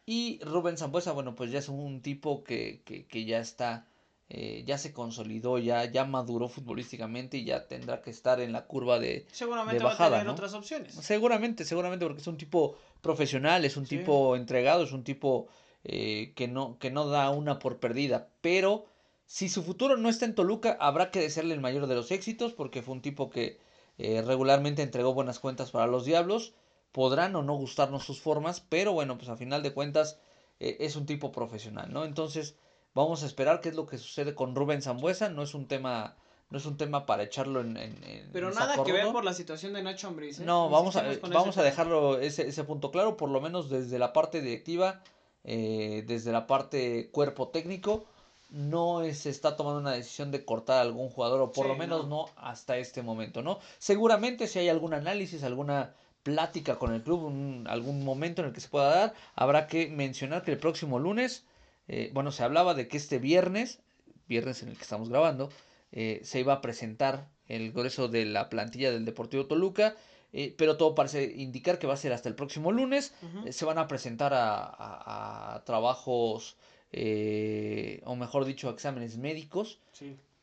Y Rubén Zambuesa, bueno, pues ya es un tipo que, que, que ya está, eh, ya se consolidó, ya, ya maduró futbolísticamente y ya tendrá que estar en la curva de, Seguramente de va a bajada, tener ¿no? otras opciones. Seguramente, seguramente, porque es un tipo profesional, es un Sí. tipo entregado, es un tipo eh, que, no, que no da una por perdida. Pero si su futuro no está en Toluca, habrá que desearle el mayor de los éxitos, porque fue un tipo que eh, regularmente entregó buenas cuentas para los Diablos. Podrán o no gustarnos sus formas, pero bueno, pues a final de cuentas eh, es un tipo profesional, ¿no? Entonces, vamos a esperar qué es lo que sucede con Rubén Zambuesa. No es un tema, no es un tema para echarlo en, en, en Pero nada saco que ver por la situación de Nacho Ambriz. ¿eh? No, vamos a, vamos a dejarlo ese, ese punto claro, por lo menos desde la parte directiva, eh, desde la parte cuerpo técnico, no se está tomando una decisión de cortar a algún jugador, o por Sí, lo menos no. no. hasta este momento, ¿no? Seguramente si hay algún análisis, alguna plática con el club, un- algún momento en el que se pueda dar, habrá que mencionar que el próximo lunes, eh, bueno, se hablaba de que este viernes, viernes en el que estamos grabando, eh, se iba a presentar el grueso de la plantilla del Deportivo Toluca eh, pero todo parece indicar que va a ser hasta el próximo lunes. Se van a presentar a, trabajos, eh, o mejor dicho, a exámenes médicos.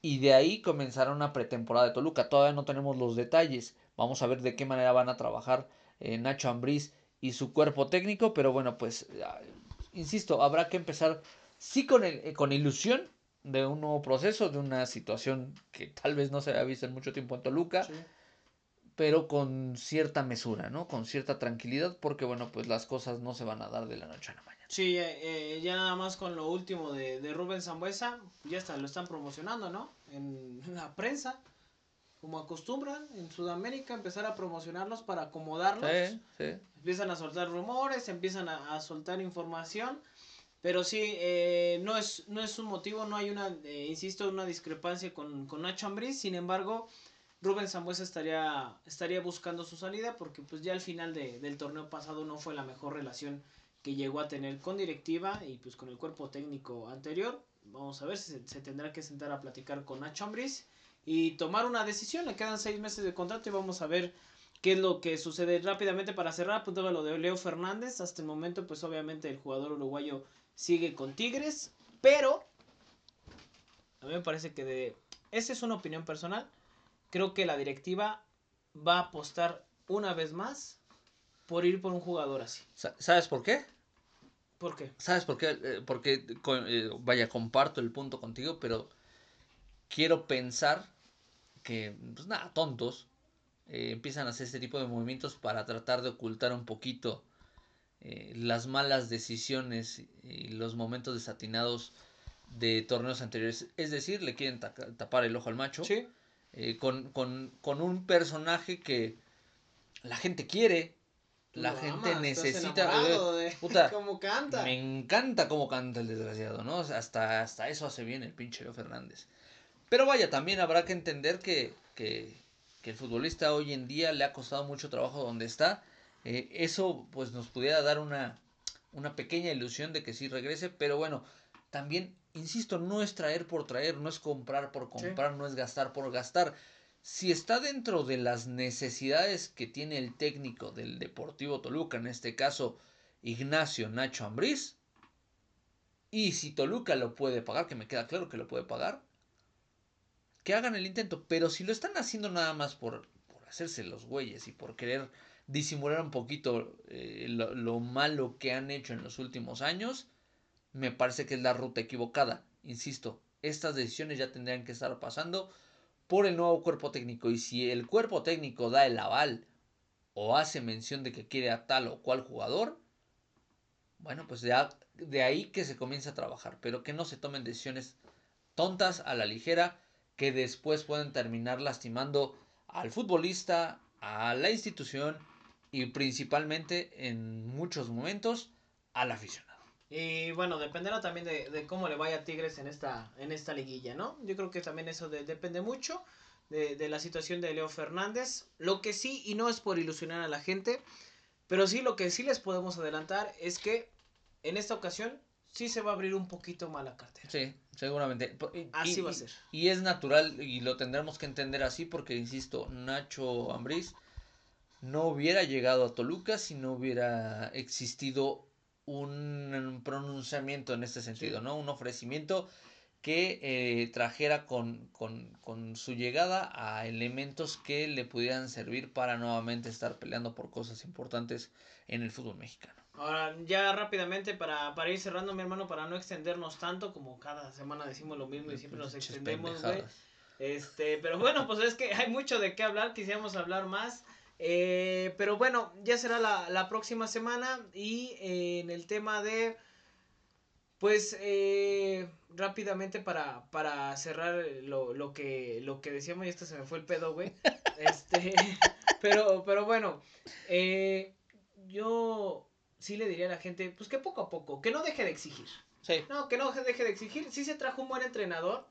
Y de ahí comenzará una pretemporada de Toluca. Todavía no tenemos los detalles. Vamos a ver de qué manera van a trabajar Nacho Ambriz y su cuerpo técnico. Pero bueno, pues, insisto, habrá que empezar, sí, con, el, con ilusión de un nuevo proceso, de una situación que tal vez no se había visto en mucho tiempo en Toluca pero con cierta mesura, ¿no? Con cierta tranquilidad, porque bueno, pues las cosas no se van a dar de la noche a la mañana. Sí, eh, ya nada más con lo último de, de Rubén Zambuesa, ya está, lo están promocionando, ¿no? En, la prensa, como acostumbran en Sudamérica, empezar a promocionarlos para acomodarlos. Sí, sí. Empiezan a soltar rumores, empiezan a, soltar información. Pero sí, eh, no, es, no es un motivo, no hay una, eh, insisto, una discrepancia con, con Nacho Ambriz. Sin embargo, Rubén Zambuesa estaría, estaría buscando su salida porque pues ya al final de, del torneo pasado no fue la mejor relación que llegó a tener con directiva y pues con el cuerpo técnico anterior. Vamos a ver si se, tendrá que sentar a platicar con Nacho Ambriz y tomar una decisión. Le quedan seis meses de contrato y vamos a ver qué es lo que sucede rápidamente para cerrar. Apuntaba lo de Leo Fernández. Hasta el momento pues obviamente el jugador uruguayo sigue con Tigres, pero a mí me parece que de... Esa es una opinión personal creo que la directiva va a apostar una vez más por ir por un jugador así. ¿Sabes por qué? ¿Por qué? ¿Sabes por qué? Eh, porque, eh, vaya, comparto el punto contigo, pero quiero pensar que, pues nada, tontos, eh, empiezan a hacer este tipo de movimientos para tratar de ocultar un poquito las malas decisiones y los momentos desatinados de torneos anteriores. Es decir, le quieren tapar el ojo al macho. Sí. Eh, con, un personaje que la gente quiere, la gente necesita. cómo canta. Me encanta cómo canta el desgraciado, ¿no? Hasta, hasta eso hace bien el pinche Leo Fernández. Pero vaya, también habrá que entender que, que, el futbolista hoy en día le ha costado mucho trabajo donde está. Eh, eso pues nos pudiera dar una, una pequeña ilusión de que sí regrese, pero bueno, también insisto, no es traer por traer, no es comprar por comprar, no es gastar por gastar. Si está dentro de las necesidades que tiene el técnico del Deportivo Toluca, en este caso Ignacio Nacho Ambriz, y si Toluca lo puede pagar, que me queda claro que lo puede pagar, que hagan el intento. Pero si lo están haciendo nada más por, hacerse los güeyes y por querer disimular un poquito eh, lo malo que han hecho en los últimos años, me parece que es la ruta equivocada. Insisto, estas decisiones ya tendrían que estar pasando por el nuevo cuerpo técnico. Y si el cuerpo técnico da el aval o hace mención de que quiere a tal o cual jugador, bueno, pues de, de ahí que se comience a trabajar. Pero que no se tomen decisiones tontas a la ligera que después pueden terminar lastimando al futbolista, a la institución y principalmente en muchos momentos a la afición. Y bueno, dependerá también de, cómo le vaya a Tigres en esta, en esta liguilla, ¿no? Yo creo que también eso depende mucho de, la situación de Leo Fernández. Lo que sí, y no es por ilusionar a la gente, pero sí lo que sí les podemos adelantar es que en esta ocasión sí se va a abrir un poquito más la cartera. Sí, seguramente. así va a ser. Y, es natural y lo tendremos que entender así porque, insisto, Nacho Ambriz no hubiera llegado a Toluca si no hubiera existido un pronunciamiento en este sentido, ¿no? Un ofrecimiento que eh, trajera con, con, su llegada a elementos que le pudieran servir para nuevamente estar peleando por cosas importantes en el fútbol mexicano. Ahora, ya rápidamente para, para ir cerrando, mi hermano, para no extendernos tanto, como cada semana decimos lo mismo y siempre nos extendemos, güey. Este, pero bueno, pues es que hay mucho de qué hablar, quisiéramos hablar más. Eh, pero bueno, ya será la, próxima semana y eh, en el tema de, pues eh, rápidamente para, para cerrar lo, lo, que, lo que decíamos, y esto se me fue el pedo, güey. este, pero, pero bueno, yo sí le diría a la gente, pues que poco a poco, que no deje de exigir. Sí. No, que no deje de exigir. Sí se trajo un buen entrenador,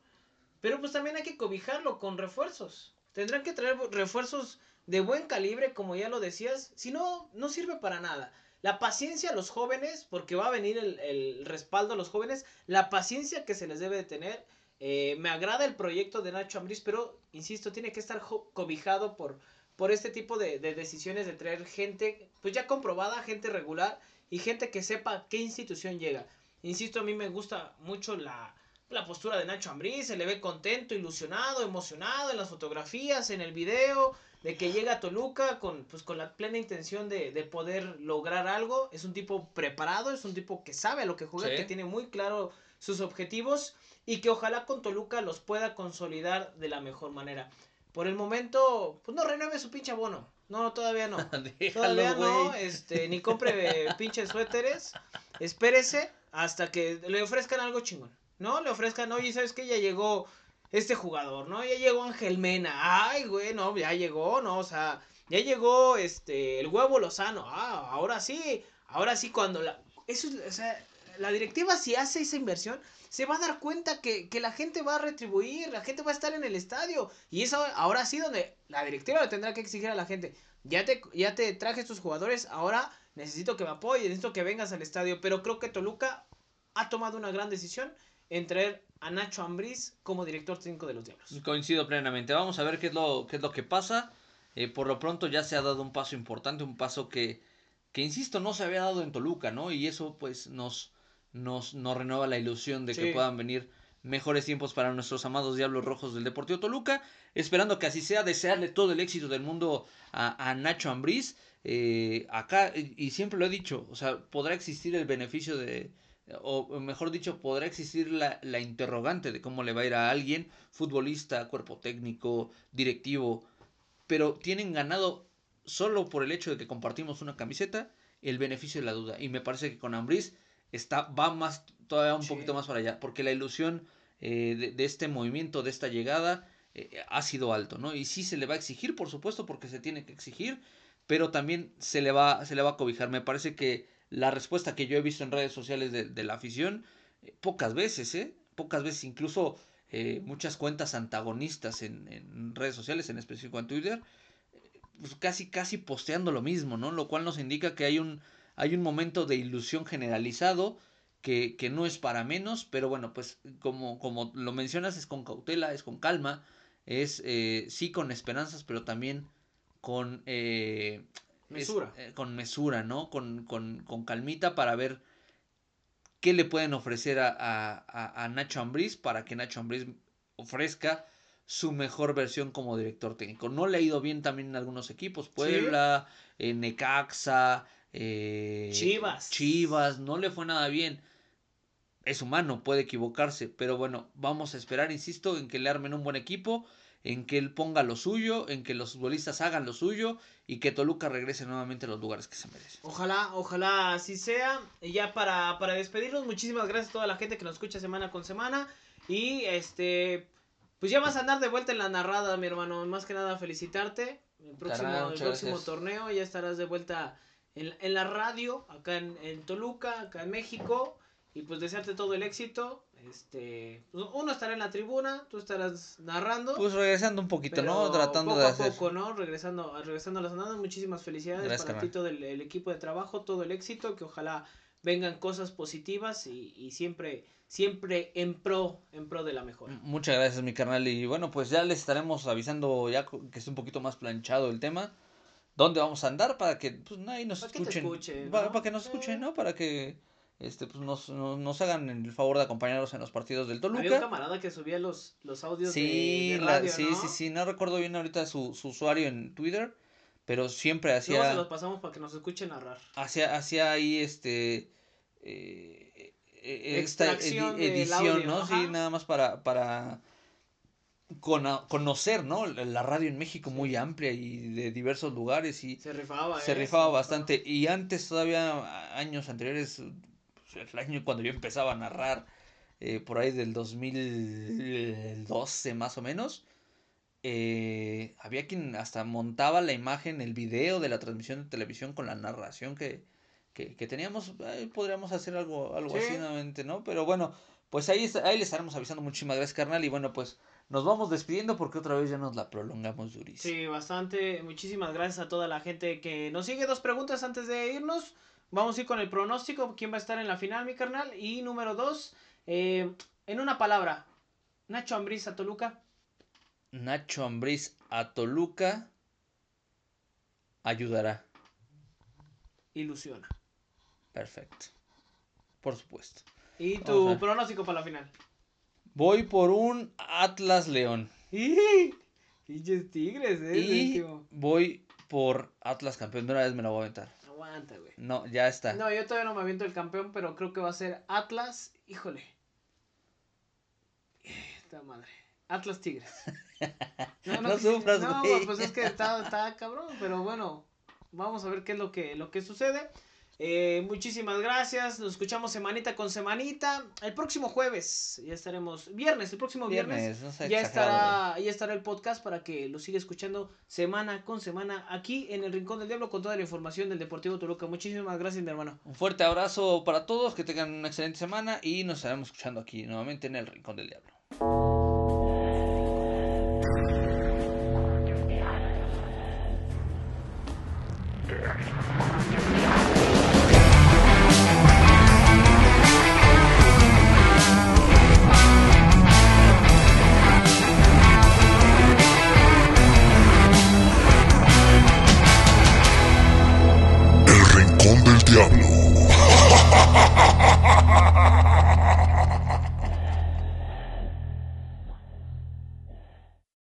pero pues también hay que cobijarlo con refuerzos. Tendrán que traer refuerzos de buen calibre, como ya lo decías, si no, no sirve para nada. La paciencia a los jóvenes, porque va a venir el, respaldo a los jóvenes, la paciencia que se les debe de tener. Eh, me agrada el proyecto de Nacho Ambriz, pero insisto, tiene que estar cobijado por, por este tipo de, de decisiones de traer gente, pues ya comprobada, gente regular y gente que sepa qué institución llega. Insisto, a mí me gusta mucho la, la postura de Nacho Ambriz, se le ve contento, ilusionado, emocionado en las fotografías, en el video, de que llega a Toluca con, pues, con la plena intención de, de poder lograr algo. Es un tipo preparado, es un tipo que sabe a lo que juega, Sí. que tiene muy claro sus objetivos y que ojalá con Toluca los pueda consolidar de la mejor manera. Por el momento, pues no renueve su pinche abono. No, todavía no. Todavía Déjalo, no, güey. este, ni compre pinches suéteres. Espérese hasta que le ofrezcan algo chingón. ¿No? Le ofrezcan, oye, ¿sabes qué? Ya llegó este jugador, ¿no? Ya llegó Ángel Mena. Ay, güey, no, ya llegó, ¿no? O sea, ya llegó este el huevo Lozano. Ah, ahora sí. Ahora sí, cuando la. Eso es, o sea, la directiva si hace esa inversión, se va a dar cuenta que, que la gente va a retribuir, la gente va a estar en el estadio. Y eso ahora sí donde la directiva le tendrá que exigir a la gente. Ya te, ya te traje estos jugadores, ahora necesito que me apoyes, necesito que vengas al estadio. Pero creo que Toluca ha tomado una gran decisión en traer a Nacho Ambriz como director técnico de los Diablos. Coincido plenamente. Vamos a ver qué es lo, qué es lo que pasa. Eh, por lo pronto ya se ha dado un paso importante, un paso que, que insisto, no se había dado en Toluca, ¿no? Y eso pues nos, nos, nos renueva la ilusión de que puedan venir mejores tiempos para nuestros amados Diablos Rojos del Deportivo Toluca. Esperando que así sea, desearle todo el éxito del mundo a, a Nacho Ambriz. Eh, acá, y y siempre lo he dicho, o sea, podrá existir el beneficio de, o mejor dicho, podrá existir la, la interrogante de cómo le va a ir a alguien, futbolista, cuerpo técnico, directivo, pero tienen ganado solo por el hecho de que compartimos una camiseta el beneficio de la duda. Y me parece que con Ambriz está, va más, todavía un Sí. poquito más para allá, porque la ilusión eh, de, de este movimiento, de esta llegada, eh, ha sido alto, ¿no? Y sí se le va a exigir, por supuesto, porque se tiene que exigir, pero también se le va, se le va a cobijar. Me parece que la respuesta que yo he visto en redes sociales de, de la afición, eh, pocas veces, ¿eh? Pocas veces, incluso eh, muchas cuentas antagonistas en, en redes sociales, en específico en Twitter, eh, pues casi, casi posteando lo mismo, ¿no? Lo cual nos indica que hay un, hay un momento de ilusión generalizado que, que no es para menos, pero bueno, pues como, como lo mencionas, es con cautela, es con calma, es eh, sí con esperanzas, pero también con eh, es- Mesura. eh, con mesura, ¿no? Con, con, con calmita para ver qué le pueden ofrecer a, a, a- a Nacho Ambriz para que Nacho Ambriz ofrezca su mejor versión como director técnico. No le ha ido bien también en algunos equipos, Puebla, eh, Necaxa, eh, Chivas. Chivas, no le fue nada bien. Es humano, puede equivocarse, pero bueno, vamos a esperar, insisto, en que le armen un buen equipo, en que él ponga lo suyo, en que los futbolistas hagan lo suyo y que Toluca regrese nuevamente a los lugares que se merece. Ojalá, ojalá así sea. Y ya para, para despedirnos, muchísimas gracias a toda la gente que nos escucha semana con semana. Y este, pues ya vas a andar de vuelta en la narrada, mi hermano. Más que nada felicitarte. El próximo, el próximo gracias. torneo ya estarás de vuelta en, en la radio, acá en, en Toluca, acá en México. Y pues desearte todo el éxito. Este, pues, uno estará en la tribuna, tú estarás narrando. Pues regresando un poquito, ¿no? Tratando poco de a hacer. poco, ¿no? Regresando, regresando a las andadas, muchísimas felicidades Gracias, para ti, todo el, el equipo de trabajo, todo el éxito, que ojalá vengan cosas positivas y, y siempre, siempre en pro, en pro de la mejora. Muchas gracias, mi carnal. Y bueno, pues ya les estaremos avisando ya que esté un poquito más planchado el tema. ¿Dónde vamos a andar? Para que pues, nadie nos Para que escuchen. escuchen, Pa- ¿no? Para que nos Sí. escuchen, ¿no? Para que este, pues, nos, nos, nos hagan el favor de acompañarnos en los partidos del Había un Toluca. camarada que subía los, los audios de- Sí, de, la- radio, sí, ¿no? sí, sí. No recuerdo bien ahorita su, su usuario en Twitter. Pero siempre Luego se hacía, los pasamos para que nos escuchen narrar. hacía, hacía ahí este. eh, eh, esta Extracción edi- edición, audio, ¿no? Sí, ajá. nada más para, para cono- conocer, ¿no? La radio en México Sí. muy amplia y de diversos lugares y Se rifaba, se ¿eh? rifaba bastante. Y antes, todavía a- años anteriores, pues, el año cuando yo empezaba a narrar, eh, por ahí del 2012 más o menos, eh, había quien hasta montaba la imagen, el video de la transmisión de televisión con la narración que, que, que teníamos. Podríamos hacer algo, algo Sí. así nuevamente, ¿no? Pero bueno, pues ahí, ahí les estaremos avisando. Muchísimas gracias, carnal. Y bueno, pues nos vamos despidiendo porque otra vez ya nos la prolongamos durísimo. Sí, bastante. Muchísimas gracias a toda la gente que nos sigue. Dos preguntas antes de irnos. Vamos a ir con el pronóstico. ¿Quién va a estar en la final, mi carnal? Y número dos, eh, en una palabra, Nacho Ambriz a Toluca. Nacho Ambriz a Toluca. Ayudará. Ilusiona. Perfecto. Por supuesto. ¿Y tu pronóstico para la final? Voy por un Atlas León. ¡Y! Pinches tigres, eh. Y voy por Atlas campeón. De una vez me la voy a aventar. Aguanta, güey. No, ya está. No, yo todavía no me aviento el campeón, pero creo que va a ser Atlas. Híjole. Esta madre. Atlas Tigres. No sufras, No, güey. pues es que está, está cabrón, pero bueno. Vamos a ver qué es lo que, lo que sucede. Eh, muchísimas gracias. Nos escuchamos semanita con semanita. El próximo jueves ya estaremos. Viernes, el próximo viernes. Viernes, no seas ya estará, ya estará el podcast para que lo siga escuchando semana con semana aquí en el Rincón del Diablo con toda la información del Deportivo Toluca. Muchísimas gracias, mi hermano. Un fuerte abrazo para todos, que tengan una excelente semana y nos estaremos escuchando aquí nuevamente en el Rincón del Diablo. Yeah.